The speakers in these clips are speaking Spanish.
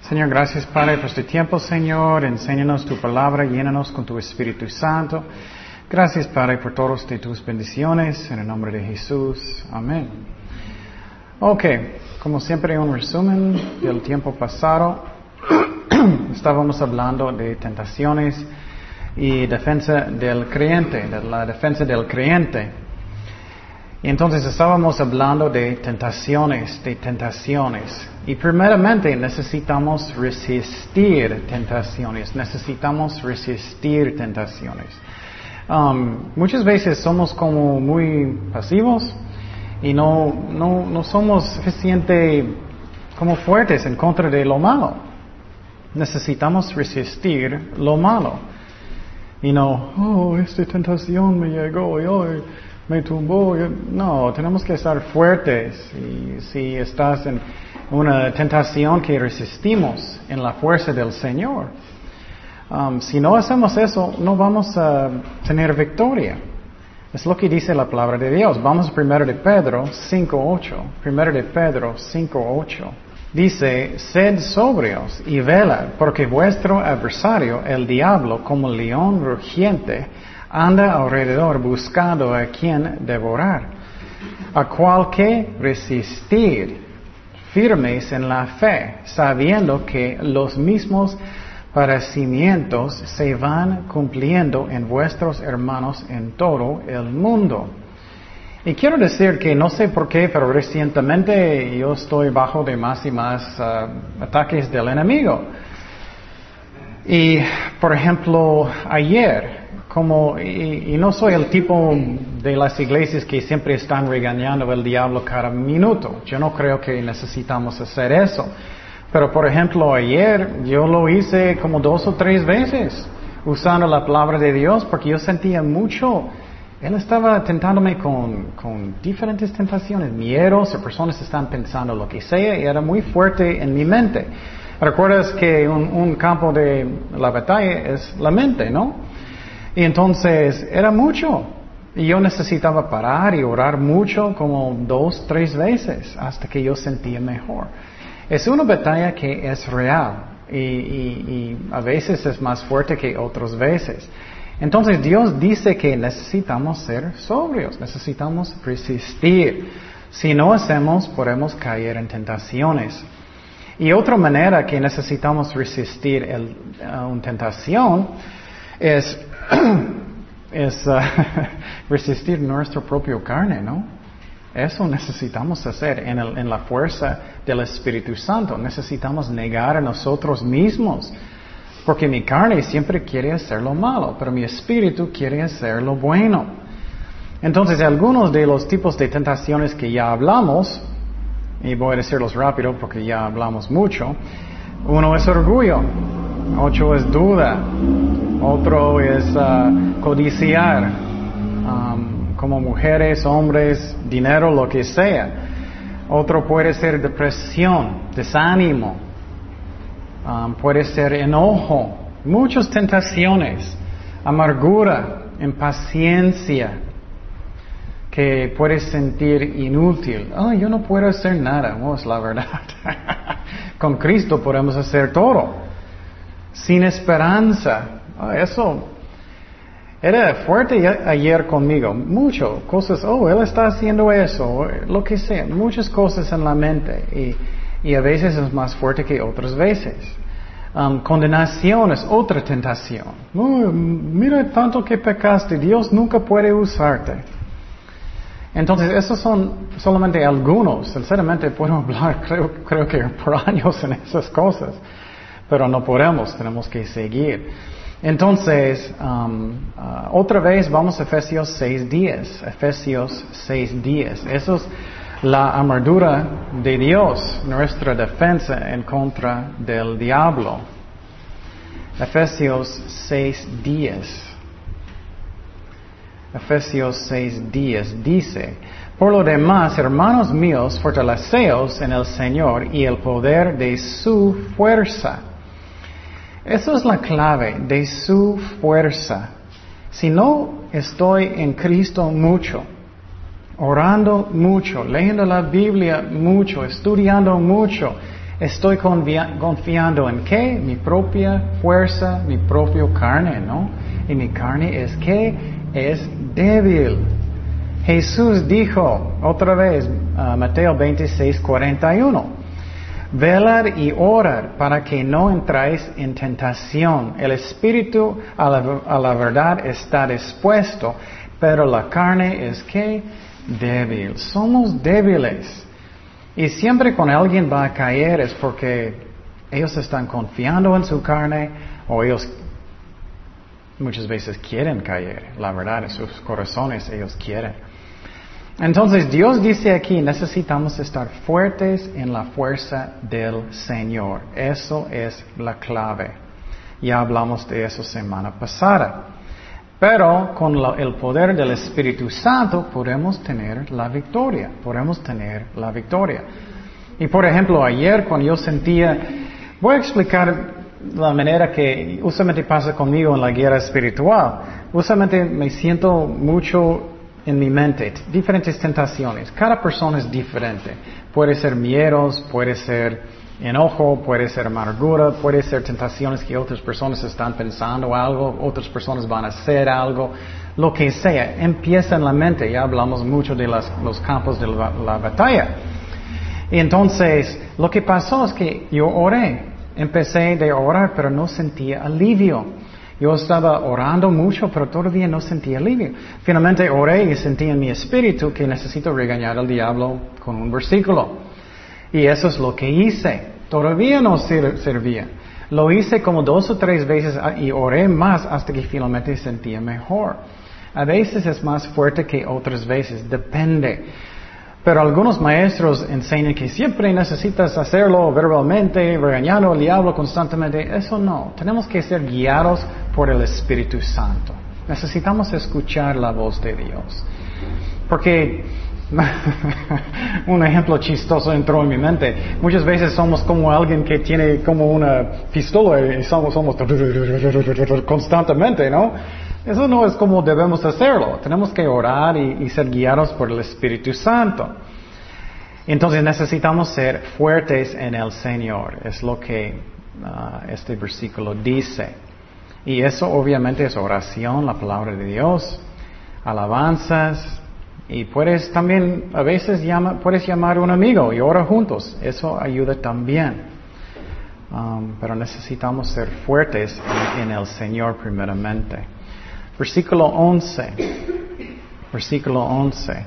Señor, gracias Padre por este tiempo, Señor. Enséñanos tu palabra, llénanos con tu Espíritu Santo. Gracias Padre por todas tus bendiciones. En el nombre de Jesús. Amén. Ok, como siempre un resumen del tiempo pasado. Estábamos hablando de tentaciones y defensa del creyente, de la defensa del creyente. Y entonces estábamos hablando de tentaciones, de tentaciones. Y primeramente necesitamos resistir tentaciones, necesitamos resistir tentaciones. Um, muchas veces somos como muy pasivos y no, no, no somos suficiente como fuertes en contra de lo malo. Necesitamos resistir lo malo. Y no, oh, esta tentación me llegó y hoy me tumbó. No, tenemos que estar fuertes. Y si estás en una tentación que resistimos en la fuerza del Señor. Um, si no hacemos eso, no vamos a tener victoria. Es lo que dice la palabra de Dios. Vamos primero de Pedro 5.8. Primero de Pedro 5.8. Dice, sed sobrios y vela, porque vuestro adversario, el diablo, como león rugiente, anda alrededor buscando a quien devorar, a cual que resistir, firmes en la fe, sabiendo que los mismos padecimientos se van cumpliendo en vuestros hermanos en todo el mundo. Y quiero decir que no sé por qué, pero recientemente yo estoy bajo de más y más ah, ataques del enemigo. Y, por ejemplo, ayer como, y, no soy el tipo de las iglesias que siempre están regañando al diablo cada minuto. Yo no creo que necesitamos hacer eso. Pero por ejemplo, ayer yo lo hice como dos o tres veces usando la palabra de Dios porque yo sentía mucho. Él estaba tentándome con, con diferentes tentaciones, miedos, personas están pensando lo que sea, y era muy fuerte en mi mente. Recuerdas que un, un campo de la batalla es la mente, ¿no? Y entonces era mucho. Y yo necesitaba parar y orar mucho, como dos, tres veces, hasta que yo sentía mejor. Es una batalla que es real y, a veces es más fuerte que otras veces. Entonces Dios dice que necesitamos ser sobrios, necesitamos resistir. Si no hacemos, podemos caer en tentaciones. Y otra manera que necesitamos resistir el, una tentación es es uh, resistir nuestro propio carne, ¿no? Eso necesitamos hacer en, en, la fuerza del Espíritu Santo. Necesitamos negar a nosotros mismos. Porque mi carne siempre quiere hacer lo malo, pero mi espíritu quiere hacer lo bueno. Entonces, algunos de los tipos de tentaciones que ya hablamos, y voy a decirlos rápido porque ya hablamos mucho, uno es orgullo, otro es duda, otro es uh, codiciar, um, como mujeres, hombres, dinero, lo que sea. Otro puede ser depresión, desánimo, puede ser enojo, muchas tentaciones, amargura, impaciencia, que puedes sentir inútil. Oh, yo no puedo hacer nada. Oh, es la verdad. Con Cristo podemos hacer todo. Sin esperanza. Ah, eso era fuerte ayer conmigo. Mucho. Cosas, oh, él está haciendo eso. Lo que sea. Muchas cosas en la mente. Y, y a veces es más fuerte que otras veces. Um, condenación es otra tentación. mira tanto que pecaste. Dios nunca puede usarte. Entonces, esos son solamente algunos. Sinceramente, puedo hablar, creo, creo que por años en esas cosas. Pero no podemos, tenemos que seguir. Entonces, um, uh, otra vez vamos a Efesios 6.10. Efesios 6.10. Eso es la armadura de Dios, nuestra defensa en contra del diablo. Efesios 6.10. Efesios 6.10 dice, por lo demás, hermanos míos, fortaleceos en el Señor y el poder de su fuerza esa es la clave de su fuerza. Si no estoy en Cristo mucho, orando mucho, leyendo la Biblia mucho, estudiando mucho, Estoy confiando en qué? Mi propia fuerza, mi propio carne, ¿no? Y mi carne es que es débil. Jesús dijo otra vez, uh, Mateo 26, 41, velar y orar para que no entráis en tentación. El espíritu a la, verdad está dispuesto, pero la carne es que débil. Somos débiles. Y siempre cuando alguien va a caer es porque ellos están confiando en su carne o ellos muchas veces quieren caer. La verdad, en sus corazones ellos quieren. Entonces Dios dice aquí, necesitamos estar fuertes en la fuerza del Señor. Eso es la clave. Ya hablamos de eso semana pasada. Pero con el poder del Espíritu Santo podemos tener la victoria, podemos tener la victoria. Y por ejemplo, ayer cuando yo sentía, voy a explicar la manera que usualmente pasa conmigo en la guerra espiritual. Usualmente me siento mucho en mi mente, diferentes tentaciones. Cada persona es diferente. Puede ser miedos, puede ser enojo, puede ser amargura, puede ser tentaciones que otras personas están pensando algo, otras personas van a hacer algo, lo que sea, empieza en la mente, ya hablamos mucho de los campos de la, batalla. Y entonces, lo que pasó es que yo oré, empecé de orar, pero no sentía alivio. Yo estaba orando mucho, pero todavía no sentía alivio. Finalmente oré y sentí en mi espíritu que necesito regañar al diablo con un versículo. Y eso es lo que hice. Todavía no servía. Lo hice como dos o tres veces ah, y oré más hasta que finalmente sentía mejor. A veces es más fuerte que otras veces, depende. Pero algunos maestros enseñan que siempre necesitas hacerlo verbalmente, regañando al diablo constantemente. Eso no. Tenemos que ser guiados por el Espíritu Santo. Necesitamos escuchar la voz de Dios. Porque un ejemplo chistoso entró en mi mente. Muchas veces somos como alguien que tiene como una pistola y somos, somos constantemente, ¿no? Eso no es como debemos hacerlo. Tenemos que orar y, ser guiados por el Espíritu Santo. Entonces necesitamos ser fuertes en el Señor. Es lo que uh, este versículo dice. Y eso obviamente es oración, la palabra de Dios, alabanzas, y puedes también, a veces llama, puedes llamar a un amigo y orar juntos. Eso ayuda también. Um, pero necesitamos ser fuertes en, el Señor primeramente. Versículo 11. Versículo 11.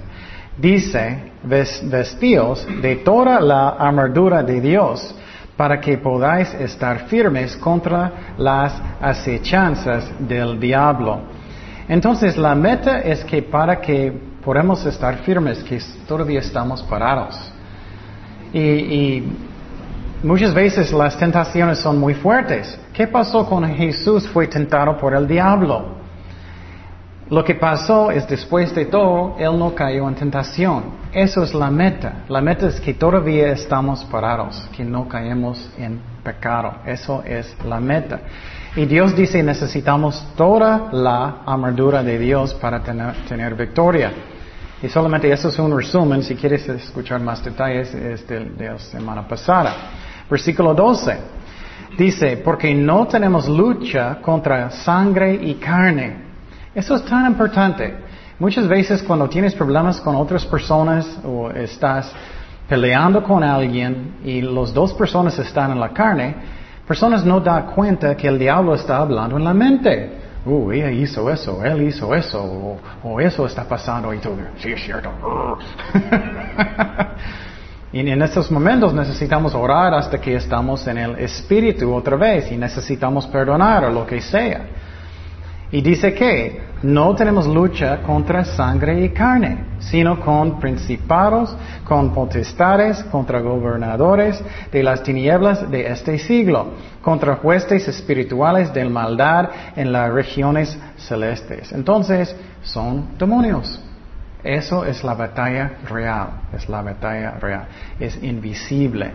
Dice, vestíos de toda la armadura de Dios para que podáis estar firmes contra las acechanzas del diablo. Entonces la meta es que para que podemos estar firmes que todavía estamos parados. Y, muchas veces las tentaciones son muy fuertes. ¿Qué pasó con Jesús? Fue tentado por el diablo. Lo que pasó es después de todo, Él no cayó en tentación. Eso es la meta. La meta es que todavía estamos parados, que no caemos en pecado. Eso es la meta. Y Dios dice necesitamos toda la armadura de Dios para tener, victoria. Y solamente eso es un resumen, si quieres escuchar más detalles, es de, la semana pasada. Versículo 12. Dice, porque no tenemos lucha contra sangre y carne. Eso es tan importante. Muchas veces cuando tienes problemas con otras personas o estás peleando con alguien y las dos personas están en la carne, personas no dan cuenta que el diablo está hablando en la mente uh, ella hizo eso, él hizo eso, o, eso está pasando y tú, sí es cierto. y en estos momentos necesitamos orar hasta que estamos en el Espíritu otra vez y necesitamos perdonar o lo que sea. Y dice que no tenemos lucha contra sangre y carne, sino con principados, con potestades, contra gobernadores de las tinieblas de este siglo, contra jueces espirituales del maldad en las regiones celestes. Entonces, son demonios. Eso es la batalla real, es la batalla real, es invisible.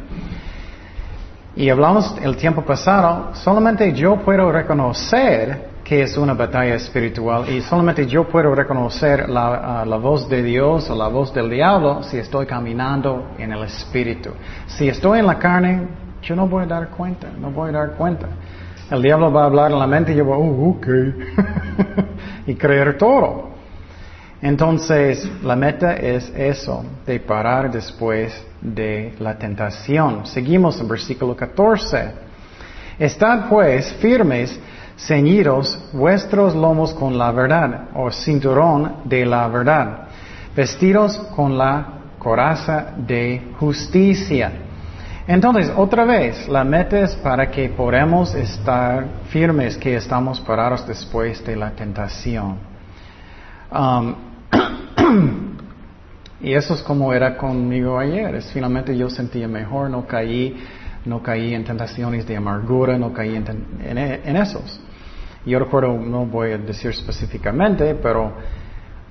Y hablamos el tiempo pasado, solamente yo puedo reconocer que es una batalla espiritual y solamente yo puedo reconocer la, la, voz de Dios o la voz del diablo si estoy caminando en el espíritu. Si estoy en la carne, Yo no voy a dar cuenta, no voy a dar cuenta. El diablo va a hablar en la mente y yo voy, oh, ok. y creer todo. Entonces, la meta es eso, de parar después de la tentación. Seguimos en versículo 14. Estad pues firmes, ceñidos vuestros lomos con la verdad, o cinturón de la verdad, vestidos con la coraza de justicia. Entonces, otra vez, la meta es para que podamos estar firmes, que estamos parados después de la tentación. Um, y eso es como era conmigo ayer. Es, finalmente yo sentía mejor, no caí, no caí en tentaciones de amargura, no caí en, en esos. Yo recuerdo, no voy a decir específicamente, pero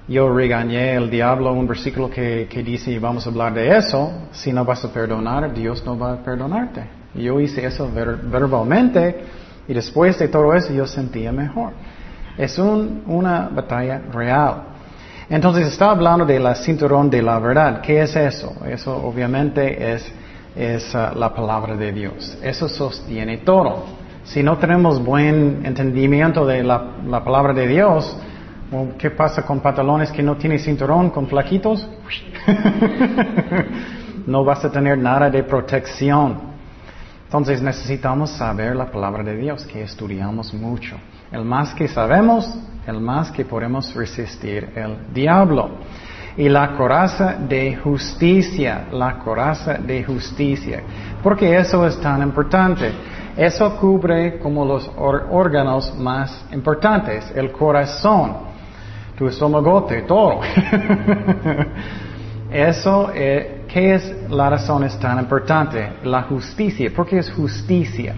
yo regañé al diablo un versículo que, que dice, vamos a hablar de eso, si no vas a perdonar, Dios no va a perdonarte. Yo hice eso verbalmente y después de todo eso yo sentía mejor. Es una batalla real. Entonces está hablando de la cinturón de la verdad. ¿Qué es eso? Eso obviamente es, es uh, la palabra de Dios. Eso sostiene todo. Si no tenemos buen entendimiento de la, la palabra de Dios, ¿Qué pasa con pantalones que no tienen cinturón, con flaquitos? no vas a tener nada de protección. Entonces necesitamos saber la palabra de Dios, que estudiamos mucho. El más que sabemos, el más que podemos resistir el diablo. Y la coraza de justicia, la coraza de justicia. Porque eso es tan importante. Eso cubre como los órganos más importantes, el corazón tu estomagote, todo. Eso, eh, ¿qué es la razón tan importante? La justicia. ¿Por qué es justicia?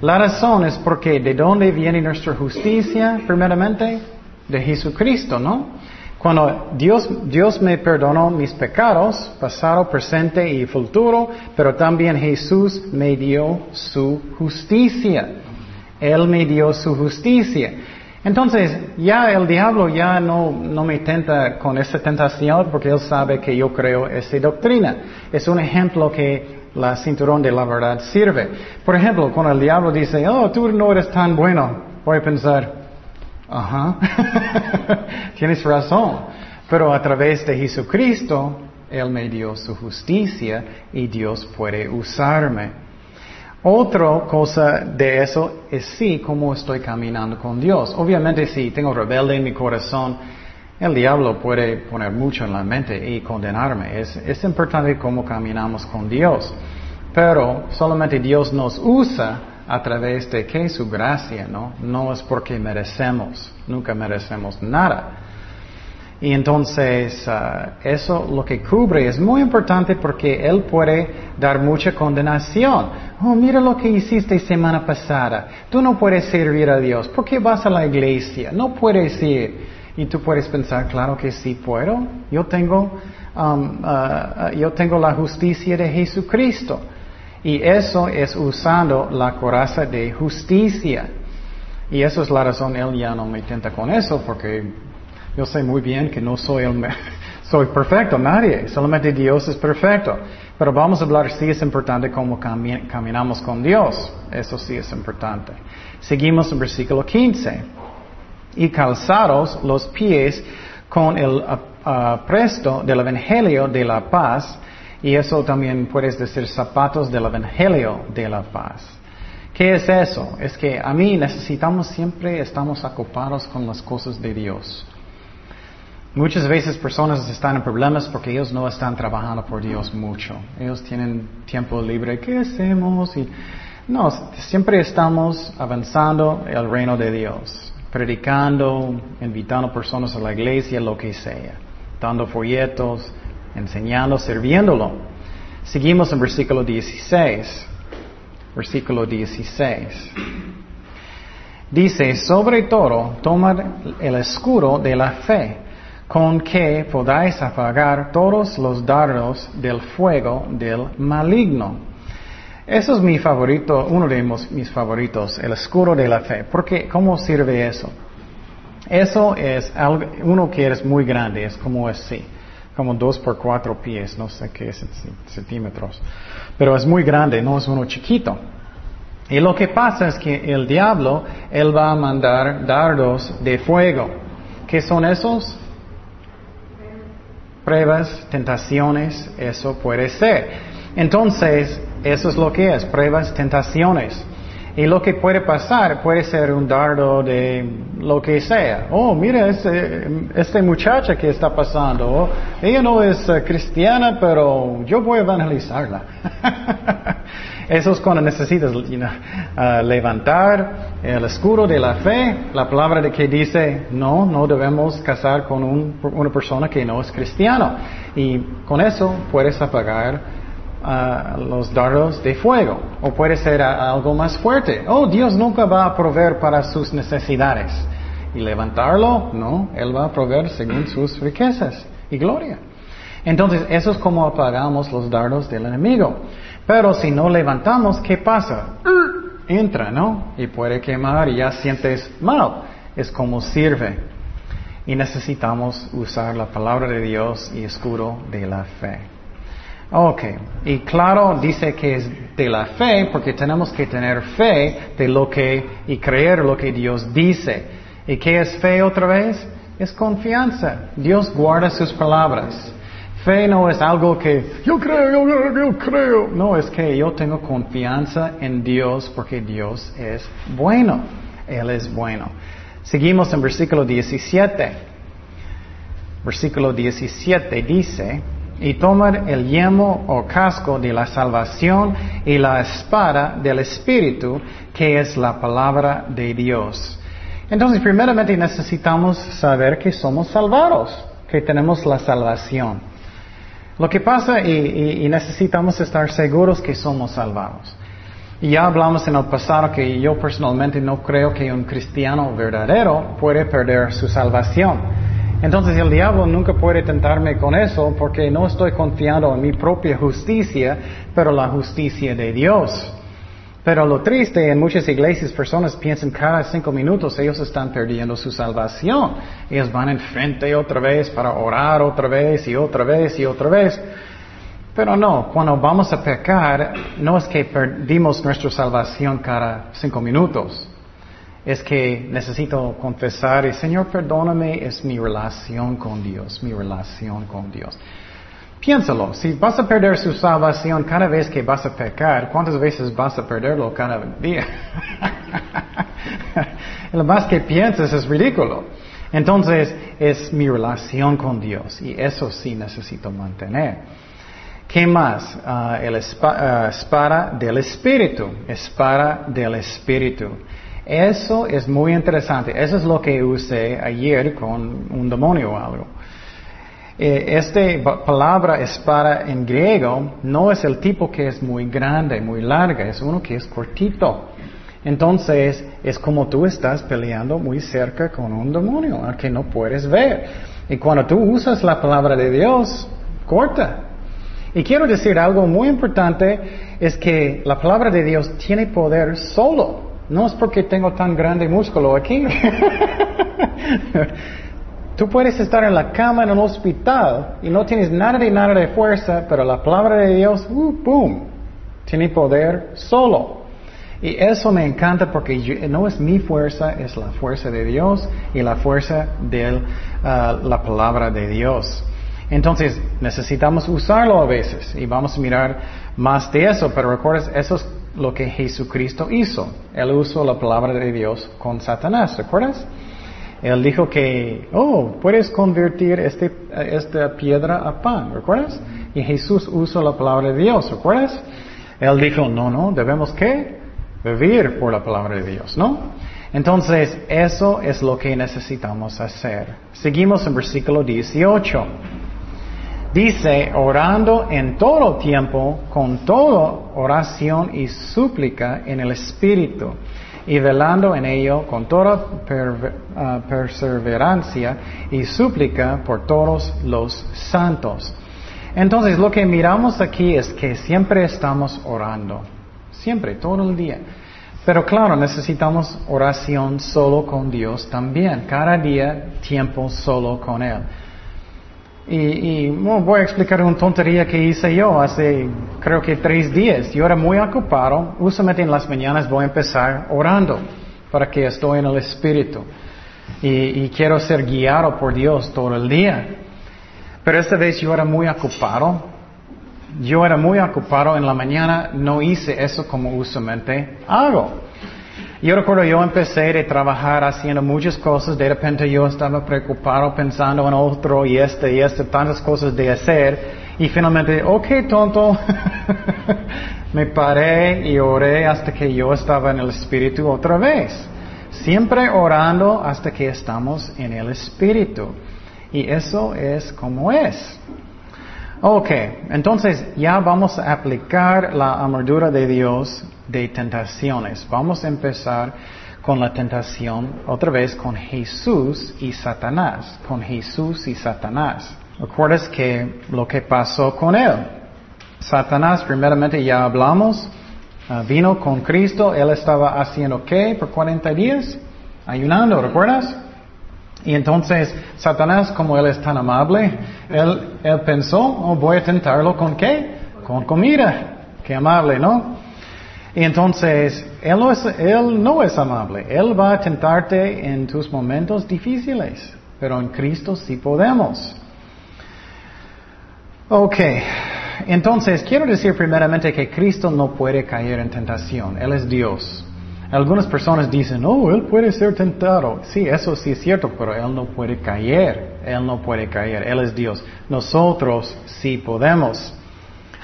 La razón es porque ¿de dónde viene nuestra justicia? Primeramente, de Jesucristo, ¿no? Cuando Dios, Dios me perdonó mis pecados, pasado, presente y futuro, pero también Jesús me dio su justicia. Él me dio su justicia. Entonces, ya el diablo ya no, no me tenta con esa tentación porque él sabe que yo creo esa doctrina. Es un ejemplo que la cinturón de la verdad sirve. Por ejemplo, cuando el diablo dice, oh, tú no eres tan bueno, voy a pensar, ajá, tienes razón. Pero a través de Jesucristo, Él me dio su justicia y Dios puede usarme. Otra cosa de eso es sí, cómo estoy caminando con Dios. Obviamente si tengo rebelde en mi corazón, el diablo puede poner mucho en la mente y condenarme. Es, es importante cómo caminamos con Dios. Pero solamente Dios nos usa a través de que su gracia, ¿no? No es porque merecemos, nunca merecemos nada. Y entonces uh, eso lo que cubre es muy importante porque Él puede dar mucha condenación. Oh, mira lo que hiciste semana pasada. Tú no puedes servir a Dios. ¿Por qué vas a la iglesia? No puedes ir. Y tú puedes pensar, claro que sí puedo. Yo tengo, um, uh, uh, yo tengo la justicia de Jesucristo. Y eso es usando la coraza de justicia. Y eso es la razón, Él ya no me intenta con eso, porque yo sé muy bien que no soy, el, soy perfecto, nadie, solamente Dios es perfecto. Pero vamos a hablar, sí es importante cómo caminamos con Dios, eso sí es importante. Seguimos en versículo 15. Y calzados los pies con el presto del Evangelio de la paz, y eso también puedes decir zapatos del Evangelio de la paz. ¿Qué es eso? Es que a mí necesitamos siempre, estamos ocupados con las cosas de Dios. Muchas veces personas están en problemas porque ellos no están trabajando por Dios mucho. Ellos tienen tiempo libre. ¿Qué hacemos? Y no, siempre estamos avanzando el reino de Dios, predicando, invitando personas a la iglesia, lo que sea, dando folletos, enseñando, sirviéndolo. Seguimos en versículo 16. Versículo 16. Dice, sobre todo, tomad el escudo de la fe con que podáis apagar todos los dardos del fuego del maligno. Eso es mi favorito, uno de mis favoritos, el escudo de la fe. Porque, ¿cómo sirve eso? Eso es uno que es muy grande, es como así. Como dos por cuatro pies, no sé qué centímetros, pero es muy grande, no es uno chiquito. Y lo que pasa es que el diablo, él va a mandar dardos de fuego. ¿Qué son esos? Pruebas, tentaciones, eso puede ser. Entonces, eso es lo que es, pruebas, tentaciones. Y lo que puede pasar puede ser un dardo de lo que sea. Oh, mira, este, este muchacha que está pasando. Oh, ella no es eh, cristiana, pero yo voy a evangelizarla. Eso es cuando necesitas uh, levantar el escudo de la fe, la palabra de que dice, no, no debemos casar con una persona que no es cristiano. Y con eso puedes apagar uh, los dardos de fuego. O puede ser algo más fuerte. Oh, Dios nunca va a proveer para sus necesidades. Y levantarlo, no, Él va a proveer según sus riquezas y gloria. Entonces, eso es como apagamos los dardos del enemigo. Pero si no levantamos, ¿qué pasa? Entra, ¿no? Y puede quemar y ya sientes mal. Es como sirve. Y necesitamos usar la palabra de Dios y escudo de la fe. Ok, y claro, dice que es de la fe porque tenemos que tener fe de lo que y creer lo que Dios dice. ¿Y qué es fe otra vez? Es confianza. Dios guarda sus palabras. Fe no es algo que yo creo, yo creo, yo creo. No, es que yo tengo confianza en Dios porque Dios es bueno. Él es bueno. Seguimos en versículo 17. Versículo 17 dice, y tomar el yemo o casco de la salvación y la espada del Espíritu, que es la palabra de Dios. Entonces, primeramente necesitamos saber que somos salvados, que tenemos la salvación. Lo que pasa y, necesitamos estar seguros que somos salvados. Ya hablamos en el pasado que yo personalmente no creo que un cristiano verdadero puede perder su salvación. Entonces el diablo nunca puede tentarme con eso porque no estoy confiando en mi propia justicia, pero la justicia de Dios. Pero lo triste, en muchas iglesias personas piensan cada cinco minutos ellos están perdiendo su salvación. Ellos van enfrente otra vez para orar otra vez y otra vez y otra vez. Pero no, cuando vamos a pecar, no es que perdimos nuestra salvación cada cinco minutos. Es que necesito confesar y Señor, perdóname, es mi relación con Dios, mi relación con Dios. Piénsalo, si vas a perder su salvación cada vez que vas a pecar, ¿cuántas veces vas a perderlo cada día? Lo más que piensas es ridículo. Entonces, es mi relación con Dios y eso sí necesito mantener. ¿Qué más? Ah, el ah, del Espíritu. Espada del Espíritu. Eso es muy interesante. Eso es lo que usé ayer con un demonio o algo. Eh, esta palabra espada en griego no es el tipo que es muy grande, muy larga, es uno que es cortito. Entonces es como tú estás peleando muy cerca con un demonio al que no puedes ver. Y cuando tú usas la palabra de Dios, corta. Y quiero decir algo muy importante, es que la palabra de Dios tiene poder solo. No es porque tengo tan grande músculo aquí. Tú puedes estar en la cama en un hospital y no tienes nada de nada de fuerza, pero la palabra de Dios, uh, boom, tiene poder solo. Y eso me encanta porque no es mi fuerza, es la fuerza de Dios y la fuerza de uh, la palabra de Dios. Entonces necesitamos usarlo a veces y vamos a mirar más de eso, pero recuerdas, eso es lo que Jesucristo hizo. Él usó la palabra de Dios con Satanás, ¿recuerdas? Él dijo que, oh, puedes convertir este, esta piedra a pan, ¿recuerdas? Y Jesús usó la palabra de Dios, ¿recuerdas? Él dijo, no, no, debemos qué? Vivir por la palabra de Dios, ¿no? Entonces, eso es lo que necesitamos hacer. Seguimos en versículo 18. Dice, orando en todo tiempo, con toda oración y súplica en el Espíritu y velando en ello con toda ah, perseverancia y súplica por todos los santos. Entonces lo que miramos aquí es que siempre estamos orando, siempre, todo el día. Pero claro, necesitamos oración solo con Dios también, cada día tiempo solo con Él. Y, voy a explicar una tontería que hice yo hace creo que tres días. Yo era muy ocupado. Usualmente en las mañanas voy a empezar orando para que estoy en el Espíritu. Y, quiero ser guiado por Dios todo el día. Pero esta vez yo era muy ocupado. Yo era muy ocupado en la mañana. No hice eso como usualmente hago. Yo recuerdo, yo empecé a trabajar haciendo muchas cosas, de repente yo estaba preocupado pensando en otro y este y este, tantas cosas de hacer, y finalmente, ok, tonto, me paré y oré hasta que yo estaba en el Espíritu otra vez. Siempre orando hasta que estamos en el Espíritu. Y eso es como es. Ok, entonces ya vamos a aplicar la armadura de Dios de tentaciones. Vamos a empezar con la tentación otra vez con Jesús y Satanás, con Jesús y Satanás. ¿Recuerdas que lo que pasó con él? Satanás, primeramente ya hablamos, ah, vino con Cristo, él estaba haciendo qué por 40 días? Ayunando, ¿recuerdas? Y entonces Satanás, como él es tan amable, él, él pensó, oh, voy a tentarlo con qué? Con comida. Qué amable, ¿no? Y entonces, él no, es, amable. Él va a tentarte en tus momentos difíciles. Pero en Cristo sí podemos. Ok. Entonces, quiero decir primeramente que Cristo no puede caer en tentación. Él es Dios. Algunas personas dicen, oh, Él puede ser tentado. Sí, eso sí es cierto, pero Él no puede caer. Él no puede caer. Él es Dios. Nosotros sí podemos.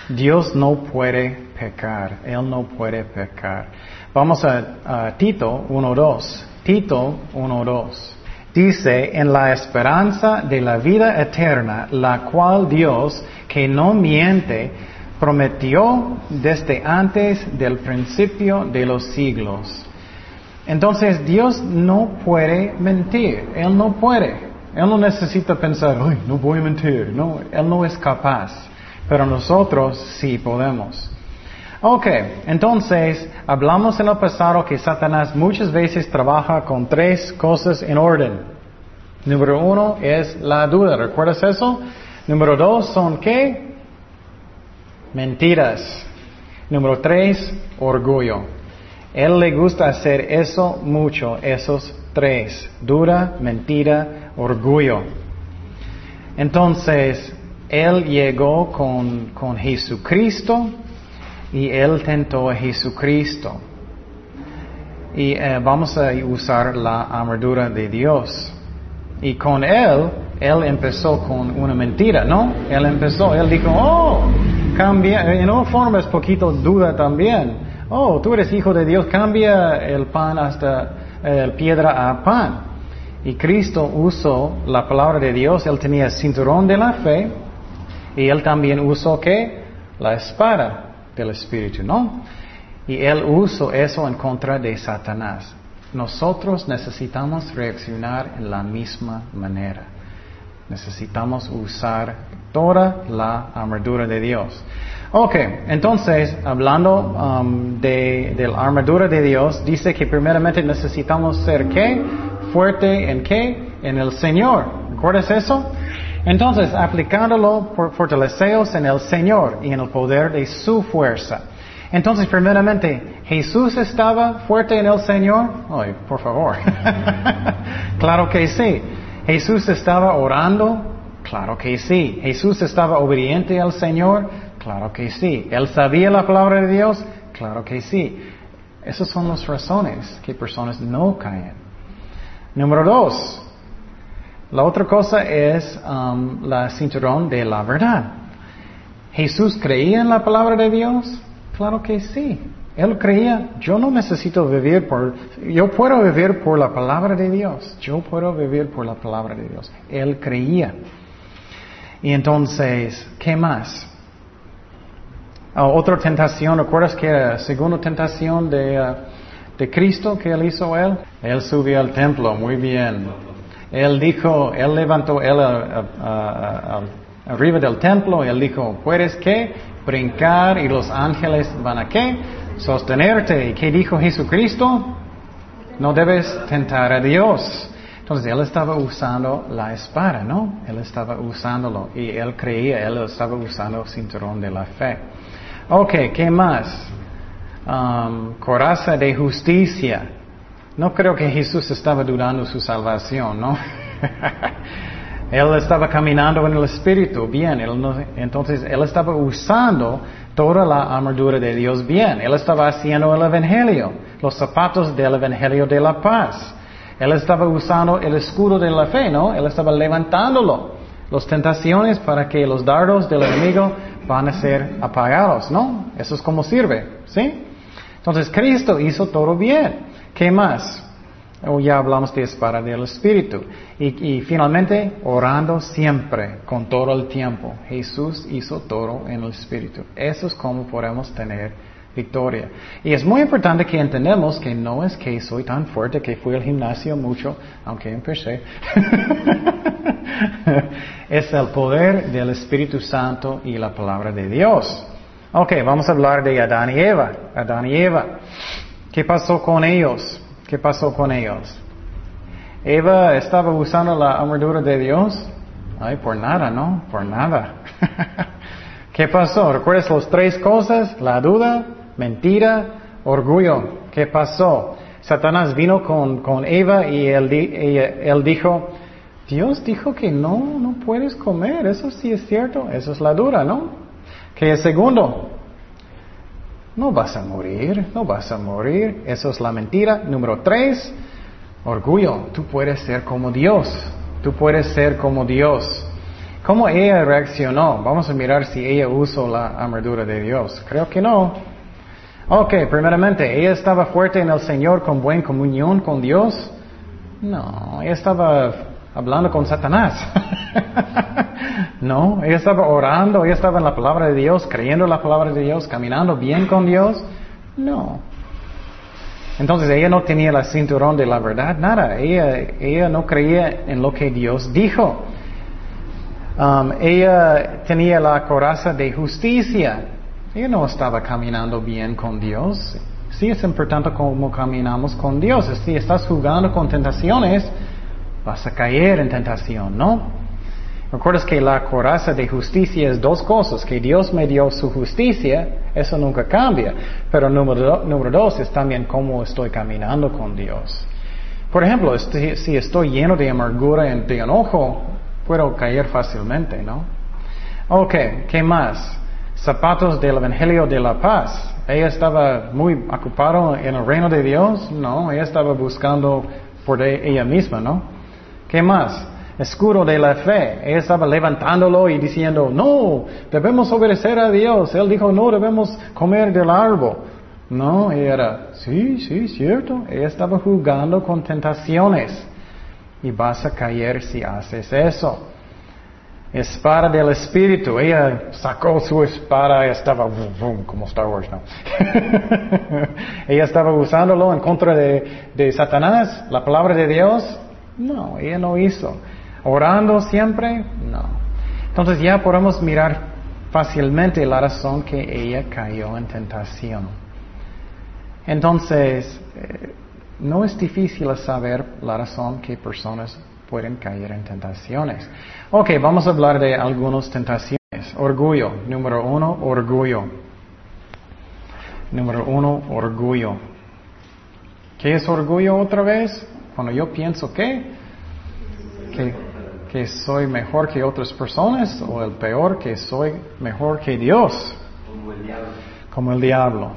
Dios no puede pecar. Él no puede pecar. Vamos a, Tito 1.2. Tito 1.2. Dice, en la esperanza de la vida eterna, la cual Dios, que no miente, prometió desde antes del principio de los siglos. Entonces Dios no puede mentir, Él no puede. Él no necesita pensar, ay, no voy a mentir. No, Él no es capaz. Pero nosotros sí podemos. Ok, entonces hablamos en el pasado que Satanás muchas veces trabaja con tres cosas en orden. Número uno es la duda, ¿recuerdas eso? Número dos son qué? Mentiras. Número tres, orgullo. Él le gusta hacer eso mucho, esos tres. Duda, mentira, orgullo. Entonces, Él llegó con, con Jesucristo y él tentó a Jesucristo. Y eh, vamos a usar la armadura de Dios. Y con él, él empezó con una mentira, ¿no? Él empezó, él dijo, oh, cambia, en una forma es poquito duda también. Oh, tú eres hijo de Dios, cambia el pan hasta eh, piedra a pan. Y Cristo usó la palabra de Dios, él tenía el cinturón de la fe y él también usó qué? La espada del Espíritu, ¿no? Y él usó eso en contra de Satanás. Nosotros necesitamos reaccionar en la misma manera. Necesitamos usar toda la armadura de Dios. Ok, entonces, hablando um, de, la armadura de Dios, dice que primeramente necesitamos ser qué? Fuerte en qué? En el Señor. ¿Recuerdas eso? Entonces, aplicándolo, fortaleceos en el Señor y en el poder de su fuerza. Entonces, primeramente, ¿Jesús estaba fuerte en el Señor? Ay, por favor. claro que sí. ¿Jesús estaba orando? Claro que sí. ¿Jesús estaba obediente al Señor? Claro que sí. ¿Él sabía la palabra de Dios? Claro que sí. Esas son las razones que personas no caen. Número dos, la otra cosa es um, la cinturón de la verdad. ¿Jesús creía en la palabra de Dios? Claro que sí. Él creía, yo no necesito vivir por, yo puedo vivir por la palabra de Dios. Yo puedo vivir por la palabra de Dios. Él creía. Y entonces, ¿qué más? Ah, otra tentación, ¿recuerdas que la segunda tentación de, uh, de Cristo que él hizo él? Él subió al templo, muy bien. Él dijo, él levantó él arriba del templo, él dijo, ¿puedes qué? Brincar y los ángeles van a qué? Sostenerte. ¿Y qué dijo Jesucristo? No debes tentar a Dios. Entonces él estaba usando la espada, ¿no? Él estaba usándolo y él creía, él estaba usando el cinturón de la fe. Ok, ¿qué más? Um, coraza de justicia. No creo que Jesús estaba dudando su salvación, ¿no? él estaba caminando en el Espíritu, bien. entonces él estaba usando toda la armadura de Dios bien. Él estaba haciendo el Evangelio, los zapatos del Evangelio de la paz. Él estaba usando el escudo de la fe, ¿no? Él estaba levantándolo. Las tentaciones para que los dardos del enemigo van a ser apagados, ¿no? Eso es como sirve, ¿sí? Entonces Cristo hizo todo bien. ¿Qué más? O ya hablamos de espada del Espíritu. Y, y, finalmente, orando siempre, con todo el tiempo. Jesús hizo todo en el Espíritu. Eso es como podemos tener victoria. Y es muy importante que entendamos que no es que soy tan fuerte que fui al gimnasio mucho, aunque empecé. es el poder del Espíritu Santo y la palabra de Dios. Ok, vamos a hablar de Adán y Eva. Adán y Eva. ¿Qué pasó con ellos? ¿Qué pasó con ellos? Eva estaba usando la armadura de Dios. Ay, por nada, ¿no? Por nada. ¿Qué pasó? ¿Recuerdas las tres cosas? La duda, mentira, orgullo. ¿Qué pasó? Satanás vino con, con Eva y él, él, dijo, Dios dijo que no, no puedes comer. Eso sí es cierto. Eso es la duda, ¿no? ¿Qué es segundo? No vas a morir, no vas a morir. Eso es la mentira. Número tres, orgullo. Tú puedes ser como Dios. Tú puedes ser como Dios. ¿Cómo ella reaccionó? Vamos a mirar si ella usó la armadura de Dios. Creo que no. Ok, primeramente, ¿ella estaba fuerte en el Señor con buena comunión con Dios? No, ella estaba hablando con Satanás. no, ella estaba orando, ella estaba en la palabra de Dios, creyendo en la palabra de Dios, caminando bien con Dios. No. Entonces ella no tenía la cinturón de la verdad, nada. Ella, ella no creía en lo que Dios dijo. Um, ella tenía la coraza de justicia. Ella no estaba caminando bien con Dios. Sí es importante cómo caminamos con Dios. Si estás jugando con tentaciones, vas a caer en tentación, ¿no? Recuerdas que la coraza de justicia es dos cosas, que Dios me dio su justicia, eso nunca cambia, pero número, número dos es también cómo estoy caminando con Dios. Por ejemplo, si estoy lleno de amargura y de enojo, puedo caer fácilmente, ¿no? Ok, ¿qué más? Zapatos del Evangelio de la Paz. Ella estaba muy ocupada en el reino de Dios, no, ella estaba buscando por ella misma, ¿no? ¿Qué más? Escudo de la fe. Ella estaba levantándolo y diciendo, no, debemos obedecer a Dios. Él dijo, no, debemos comer del árbol. No, era, sí, sí, cierto. Ella estaba jugando con tentaciones. Y vas a caer si haces eso. Espada del Espíritu. Ella sacó su espada y estaba como Star Wars, ¿no? ella estaba usándolo en contra de, de Satanás, la palabra de Dios. No, ella no hizo. Orando siempre, no. Entonces ya podemos mirar fácilmente la razón que ella cayó en tentación. Entonces, eh, no es difícil saber la razón que personas pueden caer en tentaciones. Ok, vamos a hablar de algunas tentaciones. Orgullo. Número uno, orgullo. Número uno, orgullo. ¿Qué es orgullo otra vez? Cuando yo pienso que, que, soy mejor que otras personas o el peor que soy mejor que Dios. Como el diablo. Como el diablo.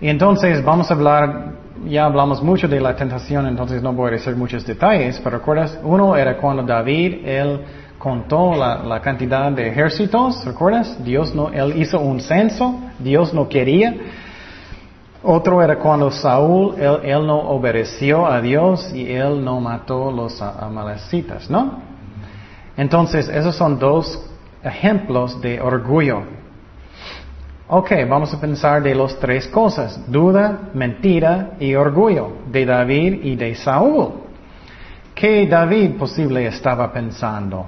Y entonces vamos a hablar, ya hablamos mucho de la tentación, entonces no voy a decir muchos detalles, pero recuerdas, uno era cuando David, él contó la, la, cantidad de ejércitos, ¿recuerdas? Dios no, él hizo un censo, Dios no quería, otro era cuando Saúl, él, no obedeció a Dios y él no mató los amalecitas, ¿no? Entonces, esos son dos ejemplos de orgullo. Ok, vamos a pensar de las tres cosas, duda, mentira y orgullo, de David y de Saúl. ¿Qué David posible estaba pensando?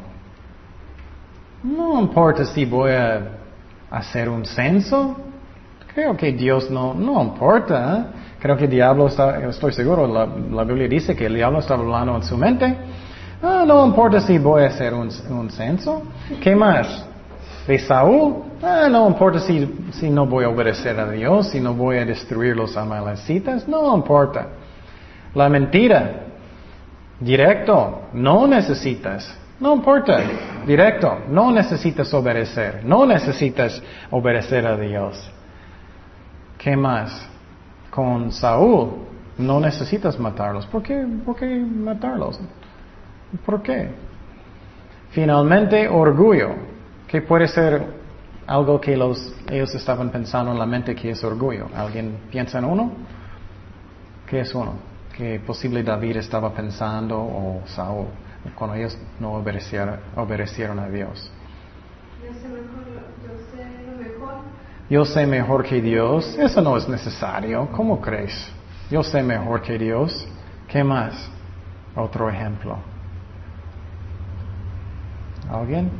No importa si voy a hacer un censo, Creo que Dios no, no importa. ¿eh? Creo que el diablo está, estoy seguro, la, Biblia dice que el diablo está hablando en su mente. Ah, no importa si voy a hacer un, un censo. ¿Qué más? De Saúl, ah, no importa si, si no voy a obedecer a Dios, si no voy a destruir los amalecitas, no importa. La mentira, directo, no necesitas. No importa, directo, no necesitas obedecer, no necesitas obedecer a Dios. ¿Qué más? Con Saúl, no necesitas matarlos. ¿Por qué, ¿Por qué matarlos? ¿Por qué? Finalmente, orgullo, que puede ser algo que los, ellos estaban pensando en la mente que es orgullo. ¿Alguien piensa en uno? ¿Qué es uno? ¿Qué posible David estaba pensando o Saúl? cuando ellos no obedecieron, obedecieron a Dios. Yo. Yo sé mejor que Dios. Eso no es necesario. ¿Cómo crees? Yo sé mejor que Dios. ¿Qué más? Otro ejemplo. ¿Alguien?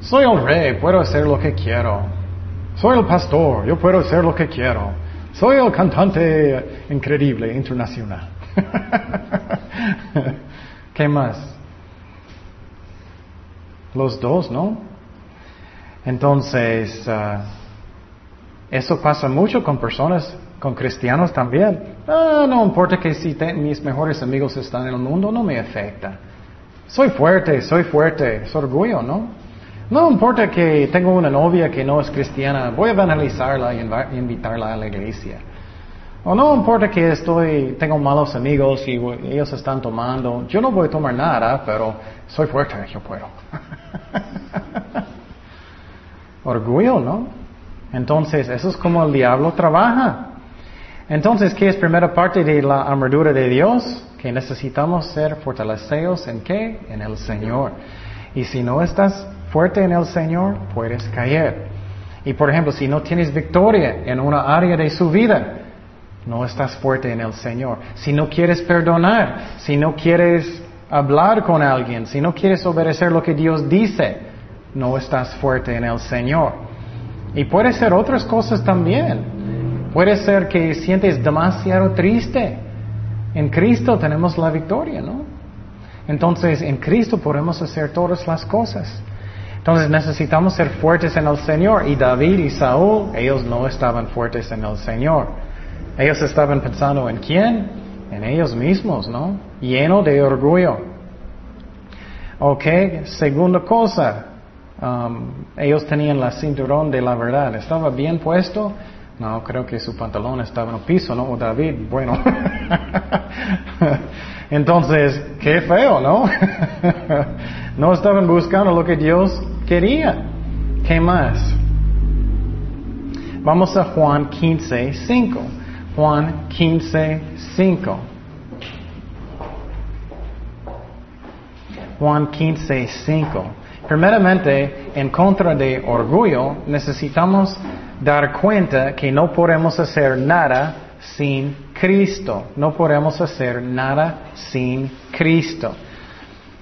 Soy el rey, puedo hacer lo que quiero. Soy el pastor, yo puedo hacer lo que quiero. Soy el cantante increíble internacional. ¿Qué más? Los dos, ¿no? Entonces, uh, eso pasa mucho con personas, con cristianos también. Ah, no importa que si mis mejores amigos están en el mundo, no me afecta. Soy fuerte, soy fuerte, es orgullo, ¿no? No importa que tengo una novia que no es cristiana, voy a evangelizarla y invitarla a la iglesia. O no importa que estoy, tengo malos amigos y ellos están tomando, yo no voy a tomar nada, pero soy fuerte, yo puedo. Orgullo, ¿no? Entonces, eso es como el diablo trabaja. Entonces, ¿qué es primera parte de la armadura de Dios? Que necesitamos ser fortalecidos en qué? En el Señor. Y si no estás fuerte en el Señor, puedes caer. Y por ejemplo, si no tienes victoria en una área de su vida, no estás fuerte en el Señor. Si no quieres perdonar, si no quieres hablar con alguien, si no quieres obedecer lo que Dios dice, no estás fuerte en el Señor. Y puede ser otras cosas también. Puede ser que sientes demasiado triste. En Cristo tenemos la victoria, ¿no? Entonces, en Cristo podemos hacer todas las cosas. Entonces necesitamos ser fuertes en el Señor. Y David y Saúl, ellos no estaban fuertes en el Señor. Ellos estaban pensando en quién? En ellos mismos, ¿no? lleno de orgullo. Ok, segunda cosa, um, ellos tenían la cinturón de la verdad. ¿Estaba bien puesto? No, creo que su pantalón estaba en el piso, ¿no? David, bueno. Entonces, qué feo, ¿no? no estaban buscando lo que Dios quería. ¿Qué más? Vamos a Juan 15, 5. Juan 15, 5. Juan 15, 5. Primeramente, en contra de orgullo, necesitamos dar cuenta que no podemos hacer nada sin Cristo. No podemos hacer nada sin Cristo.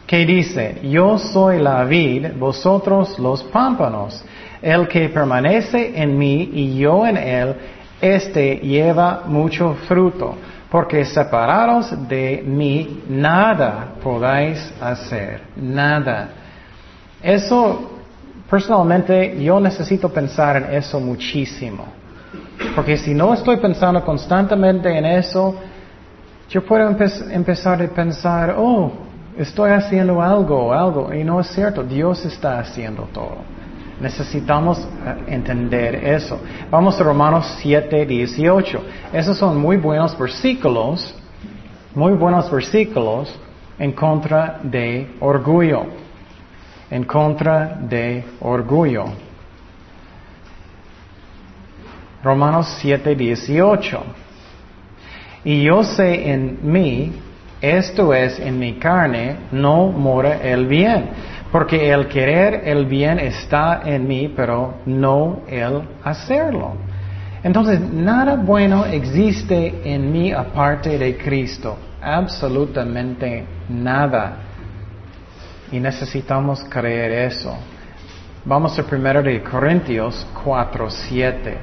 ¿Qué dice? Yo soy la vid, vosotros los pámpanos. El que permanece en mí y yo en él, este lleva mucho fruto porque separados de mí nada podáis hacer, nada. Eso, personalmente, yo necesito pensar en eso muchísimo. Porque si no estoy pensando constantemente en eso, yo puedo empezar a pensar, oh, estoy haciendo algo, algo, y no es cierto, Dios está haciendo todo. Necesitamos eh, entender eso. Vamos a Romanos 7, 18. Esos son muy buenos versículos, muy buenos versículos en contra de orgullo. En contra de orgullo. Romanos 7, 18. Y yo sé en mí, esto es en mi carne, no mora el bien porque el querer el bien está en mí, pero no el hacerlo. Entonces, nada bueno existe en mí aparte de Cristo. Absolutamente nada. Y necesitamos creer eso. Vamos a primero de Corintios 4, 7.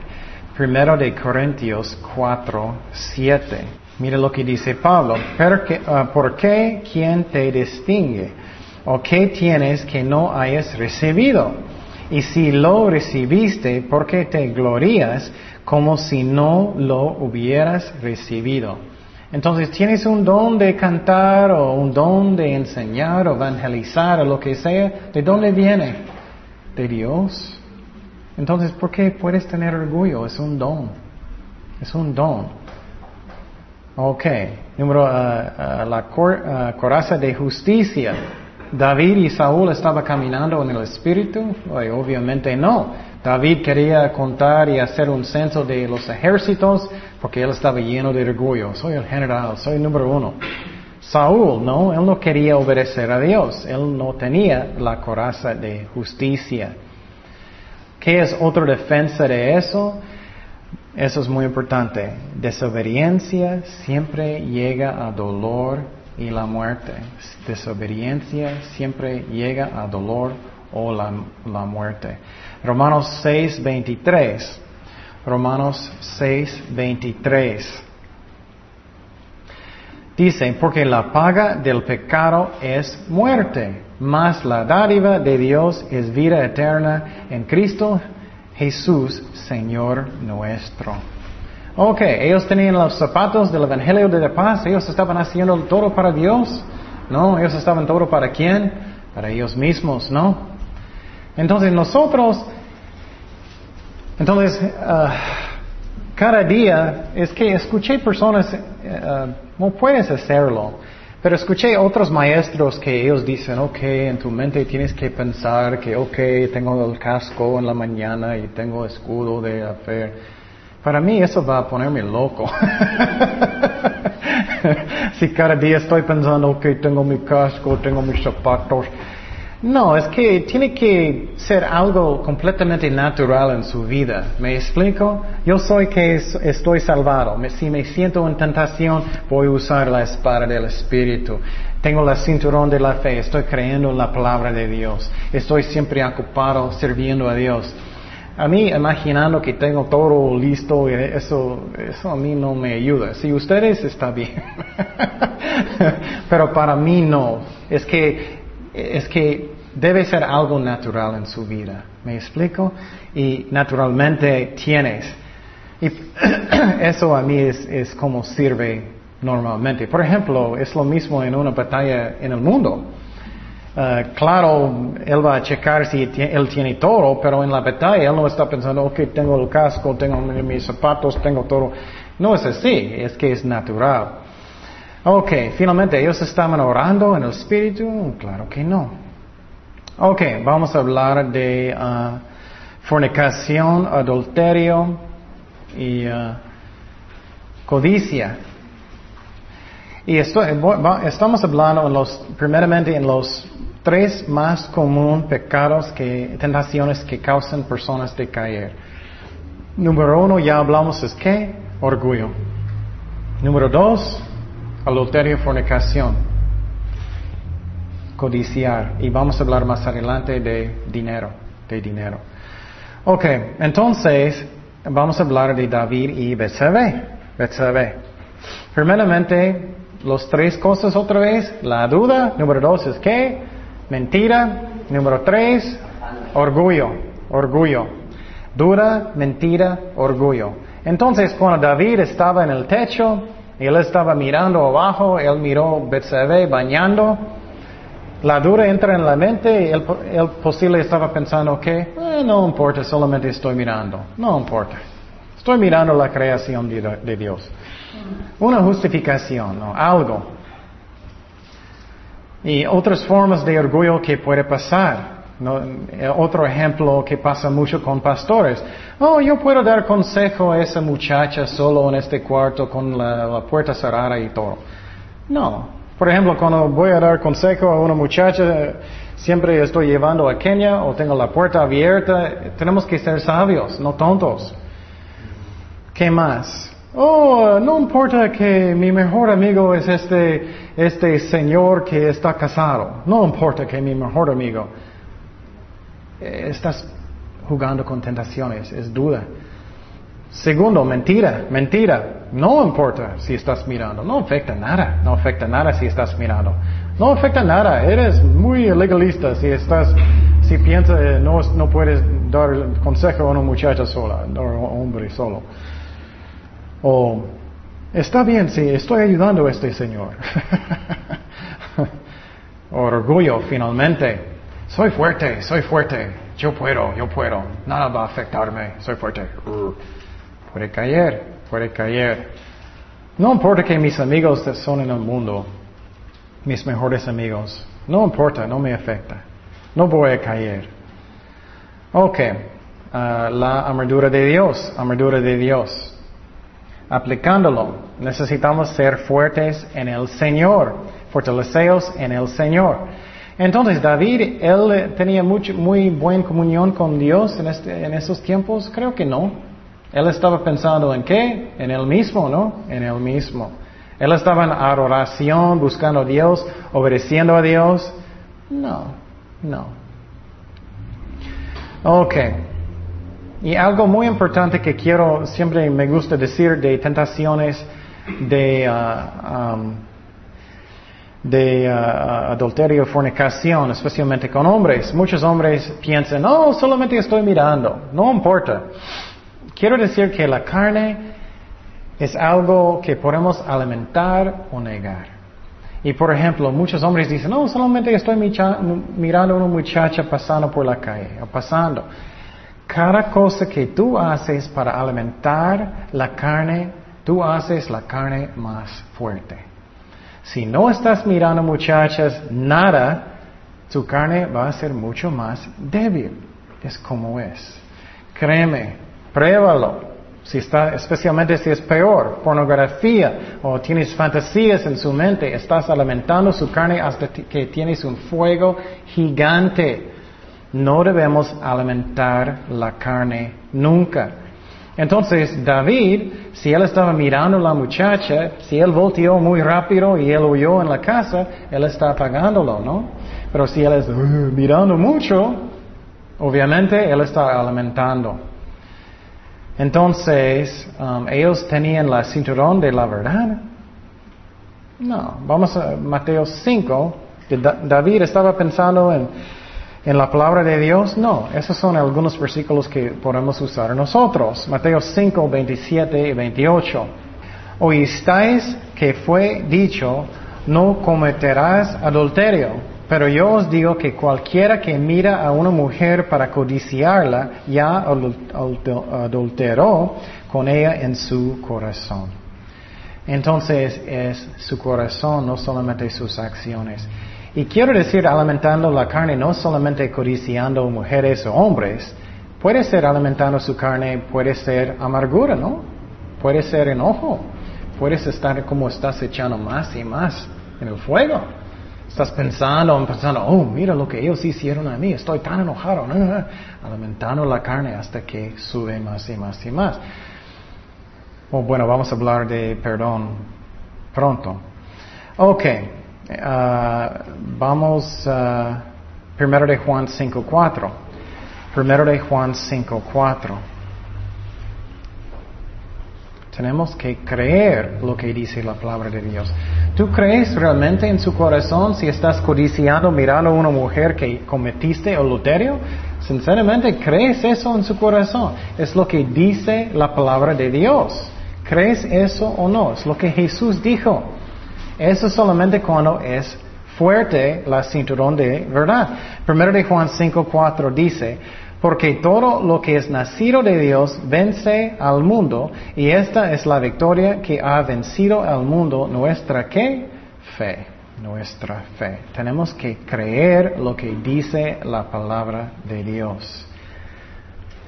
Primero de Corintios 4, 7. Mira lo que dice Pablo. Porque, ah, ¿Por qué quién te distingue? ¿O qué tienes que no hayas recibido? Y si lo recibiste, ¿por qué te glorías como si no lo hubieras recibido? Entonces, ¿tienes un don de cantar o un don de enseñar o evangelizar o lo que sea? ¿De dónde viene? De Dios. Entonces, ¿por qué puedes tener orgullo? Es un don. Es un don. Ok. Número, uh, uh, la cor, uh, coraza de justicia. David y Saúl estaban caminando en el Espíritu. Obviamente no. David quería contar y hacer un censo de los ejércitos porque él estaba lleno de orgullo. Soy el general, soy el número uno. Saúl, no, él no quería obedecer a Dios. Él no tenía la coraza de justicia. ¿Qué es otra defensa de eso? Eso es muy importante. Desobediencia siempre llega a dolor y la muerte. Desobediencia siempre llega a dolor o la, la muerte. Romanos 6, 23. Romanos 6, 23. Dice, porque la paga del pecado es muerte, mas la dádiva de Dios es vida eterna en Cristo Jesús, Señor nuestro. Ok, ellos tenían los zapatos del Evangelio de la paz, ellos estaban haciendo todo para Dios, ¿no? Ellos estaban todo para quién? Para ellos mismos, ¿no? Entonces nosotros, entonces, uh, cada día, es que escuché personas, uh, no puedes hacerlo, pero escuché otros maestros que ellos dicen, ok, en tu mente tienes que pensar que, ok, tengo el casco en la mañana y tengo escudo de fe. Para mí eso va a ponerme loco. si cada día estoy pensando, ok, tengo mi casco, tengo mis zapatos. No, es que tiene que ser algo completamente natural en su vida. ¿Me explico? Yo soy que estoy salvado. Si me siento en tentación, voy a usar la espada del Espíritu. Tengo la cinturón de la fe. Estoy creyendo en la palabra de Dios. Estoy siempre ocupado sirviendo a Dios. A mí, imaginando que tengo todo listo, eso, eso a mí no me ayuda. Si ustedes, está bien. Pero para mí no. Es que es que debe ser algo natural en su vida. ¿Me explico? Y naturalmente tienes. Y eso a mí es, es como sirve normalmente. Por ejemplo, es lo mismo en una batalla en el mundo. Uh, claro, él va a checar si él tiene todo, pero en la batalla él no está pensando, ok, tengo el casco, tengo mis zapatos, tengo todo. No es así, es que es natural. Ok, finalmente, ¿ellos estaban orando en el Espíritu? Claro que no. Ok, vamos a hablar de uh, fornicación, adulterio y uh, codicia. Y esto, estamos hablando en los, primeramente en los tres más comunes pecados que, tentaciones que causan personas de caer. Número uno, ya hablamos, es qué? Orgullo. Número dos, adulterio, fornicación, codiciar. Y vamos a hablar más adelante de dinero, de dinero. Ok, entonces vamos a hablar de David y Betsabé. Betsabé. Primeramente, los tres cosas otra vez. La duda. Número dos es qué? Mentira. Número tres, orgullo. Orgullo. Duda, mentira, orgullo. Entonces, cuando David estaba en el techo, él estaba mirando abajo, él miró Betsabé bañando. La duda entra en la mente, él, él posible estaba pensando que eh, no importa, solamente estoy mirando. No importa. Estoy mirando la creación de, de Dios. Una justificación, ¿no? algo. Y otras formas de orgullo que puede pasar. ¿No? Otro ejemplo que pasa mucho con pastores. Oh, yo puedo dar consejo a esa muchacha solo en este cuarto con la, puerta cerrada y todo. No. Por ejemplo, cuando voy a dar consejo a una muchacha, siempre estoy llevando a Kenia o tengo la puerta abierta. Tenemos que ser sabios, no tontos. ¿Qué más? Oh, no importa que mi mejor amigo es este, este señor que está casado. No importa que mi mejor amigo. Estás jugando con tentaciones, es duda. Segundo, mentira, mentira. No importa si estás mirando, no afecta nada, no afecta nada si estás mirando. No afecta nada, eres muy legalista si estás, si piensas, eh, no, no puedes dar consejo a una muchacha sola, o a un hombre solo. O, está bien, sí, estoy ayudando a este señor. Orgullo, finalmente. Soy fuerte, soy fuerte. Yo puedo, yo puedo. Nada va a afectarme. Soy fuerte. Puede caer, puede caer. No importa que mis amigos son en el mundo, mis mejores amigos. No importa, no me afecta. No voy a caer. Ok, uh, la armadura de Dios, armadura de Dios. Aplicándolo, necesitamos ser fuertes en el Señor, fortaleceos en el Señor. Entonces, David, ¿él tenía mucho, muy buena comunión con Dios en, este, en esos tiempos? Creo que no. Él estaba pensando en qué? En él mismo, ¿no? En él mismo. Él estaba en adoración, buscando a Dios, obedeciendo a Dios. No, no. Ok. Y algo muy importante que quiero, siempre me gusta decir de tentaciones de, um, de uh, adulterio, fornicación, especialmente con hombres. Muchos hombres piensan, no, solamente estoy mirando, no importa. Quiero decir que la carne es algo que podemos alimentar o negar. Y por ejemplo, muchos hombres dicen, no, solamente estoy mirando a una muchacha pasando por la calle, o pasando. Cada cosa que tú haces para alimentar la carne, tú haces la carne más fuerte. Si no estás mirando muchachas, nada, tu carne va a ser mucho más débil. Es como es. Créeme, pruébalo. Si está, especialmente si es peor, pornografía o tienes fantasías en su mente, estás alimentando su carne hasta que tienes un fuego gigante. No debemos alimentar la carne nunca. Entonces, David, si él estaba mirando a la muchacha, si él volteó muy rápido y él huyó en la casa, él está apagándolo, ¿no? Pero si él es mirando mucho, obviamente él está alimentando. Entonces, um, ellos tenían la cinturón de la verdad. No, vamos a Mateo 5. David estaba pensando en en la palabra de Dios, no. Esos son algunos versículos que podemos usar nosotros. Mateo 5, 27 y 28. Oístáis que fue dicho, no cometerás adulterio. Pero yo os digo que cualquiera que mira a una mujer para codiciarla, ya adulteró con ella en su corazón. Entonces es su corazón, no solamente sus acciones. Y quiero decir, alimentando la carne, no solamente codiciando mujeres o hombres, puede ser alimentando su carne, puede ser amargura, ¿no? Puede ser enojo, puedes estar como estás echando más y más en el fuego. Estás pensando, pensando, oh, mira lo que ellos hicieron a mí, estoy tan enojado, ¿no? alimentando la carne hasta que sube más y más y más. Oh, bueno, vamos a hablar de perdón pronto. Ok, Ah, vamos a primero de Juan 5.4. Primero de Juan 5.4. Tenemos que creer lo que dice la palabra de Dios. ¿Tú crees realmente en su corazón si estás codiciando mirando a una mujer que cometiste adulterio? Sinceramente, ¿crees eso en su corazón? Es lo que dice la palabra de Dios. ¿Crees eso o no? Es lo que Jesús dijo. Eso solamente cuando es fuerte la cinturón de verdad. Primero de Juan 5.4 dice, porque todo lo que es nacido de Dios vence al mundo y esta es la victoria que ha vencido al mundo, nuestra qué? Fe, nuestra fe. Tenemos que creer lo que dice la palabra de Dios.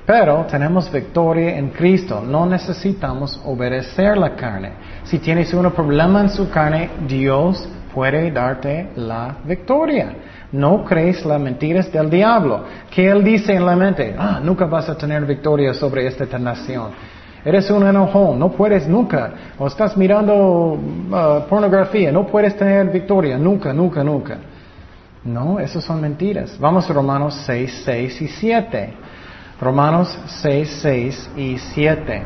Pero tenemos victoria en Cristo. No necesitamos obedecer la carne. Si tienes un problema en su carne, Dios puede darte la victoria. No crees las mentiras del diablo. Que él dice en la mente, ah, nunca vas a tener victoria sobre esta nación. Eres un enojón, no puedes nunca. O estás mirando uh, pornografía, no puedes tener victoria, nunca, nunca, nunca. No, esas son mentiras. Vamos a Romanos 6, 6 y 7. Romanos 6, 6 y 7.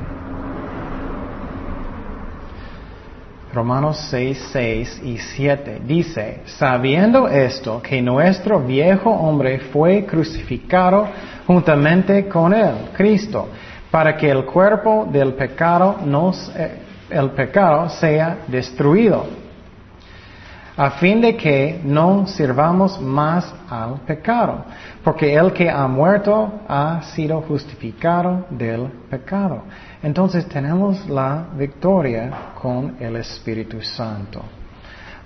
Romanos 6, 6 y 7 dice, sabiendo esto, que nuestro viejo hombre fue crucificado juntamente con él, Cristo, para que el cuerpo del pecado, nos, eh, el pecado sea destruido a fin de que no sirvamos más al pecado, porque el que ha muerto ha sido justificado del pecado. Entonces tenemos la victoria con el Espíritu Santo.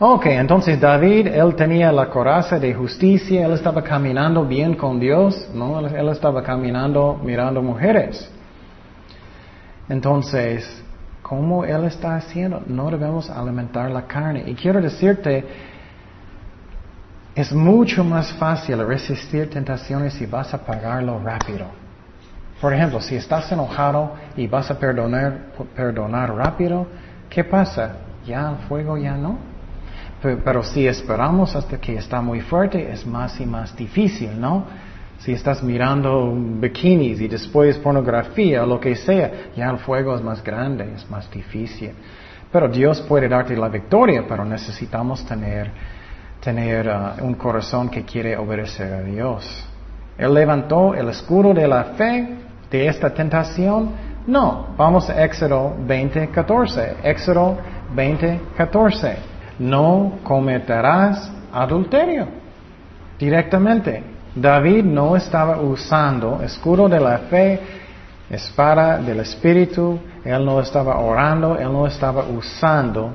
Ok, entonces David, él tenía la coraza de justicia, él estaba caminando bien con Dios, ¿no? Él estaba caminando mirando mujeres. Entonces, ¿cómo él está haciendo? No debemos alimentar la carne. Y quiero decirte, es mucho más fácil resistir tentaciones si vas a pagarlo rápido. Por ejemplo, si estás enojado y vas a perdonar, perdonar rápido, ¿qué pasa? Ya el fuego ya no. Pero, pero, si esperamos hasta que está muy fuerte, es más y más difícil, ¿no? Si estás mirando bikinis y después pornografía lo que sea, ya el fuego es más grande, es más difícil. Pero Dios puede darte la victoria, pero necesitamos tener, tener uh, un corazón que quiere obedecer a Dios. Él levantó el escudo de la fe de esta tentación? No. Vamos a Éxodo 20:14. Éxodo 20:14. No cometerás adulterio. Directamente. David no estaba usando escudo de la fe, espada del Espíritu. Él no estaba orando. Él no estaba usando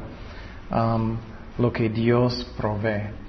um, lo que Dios provee.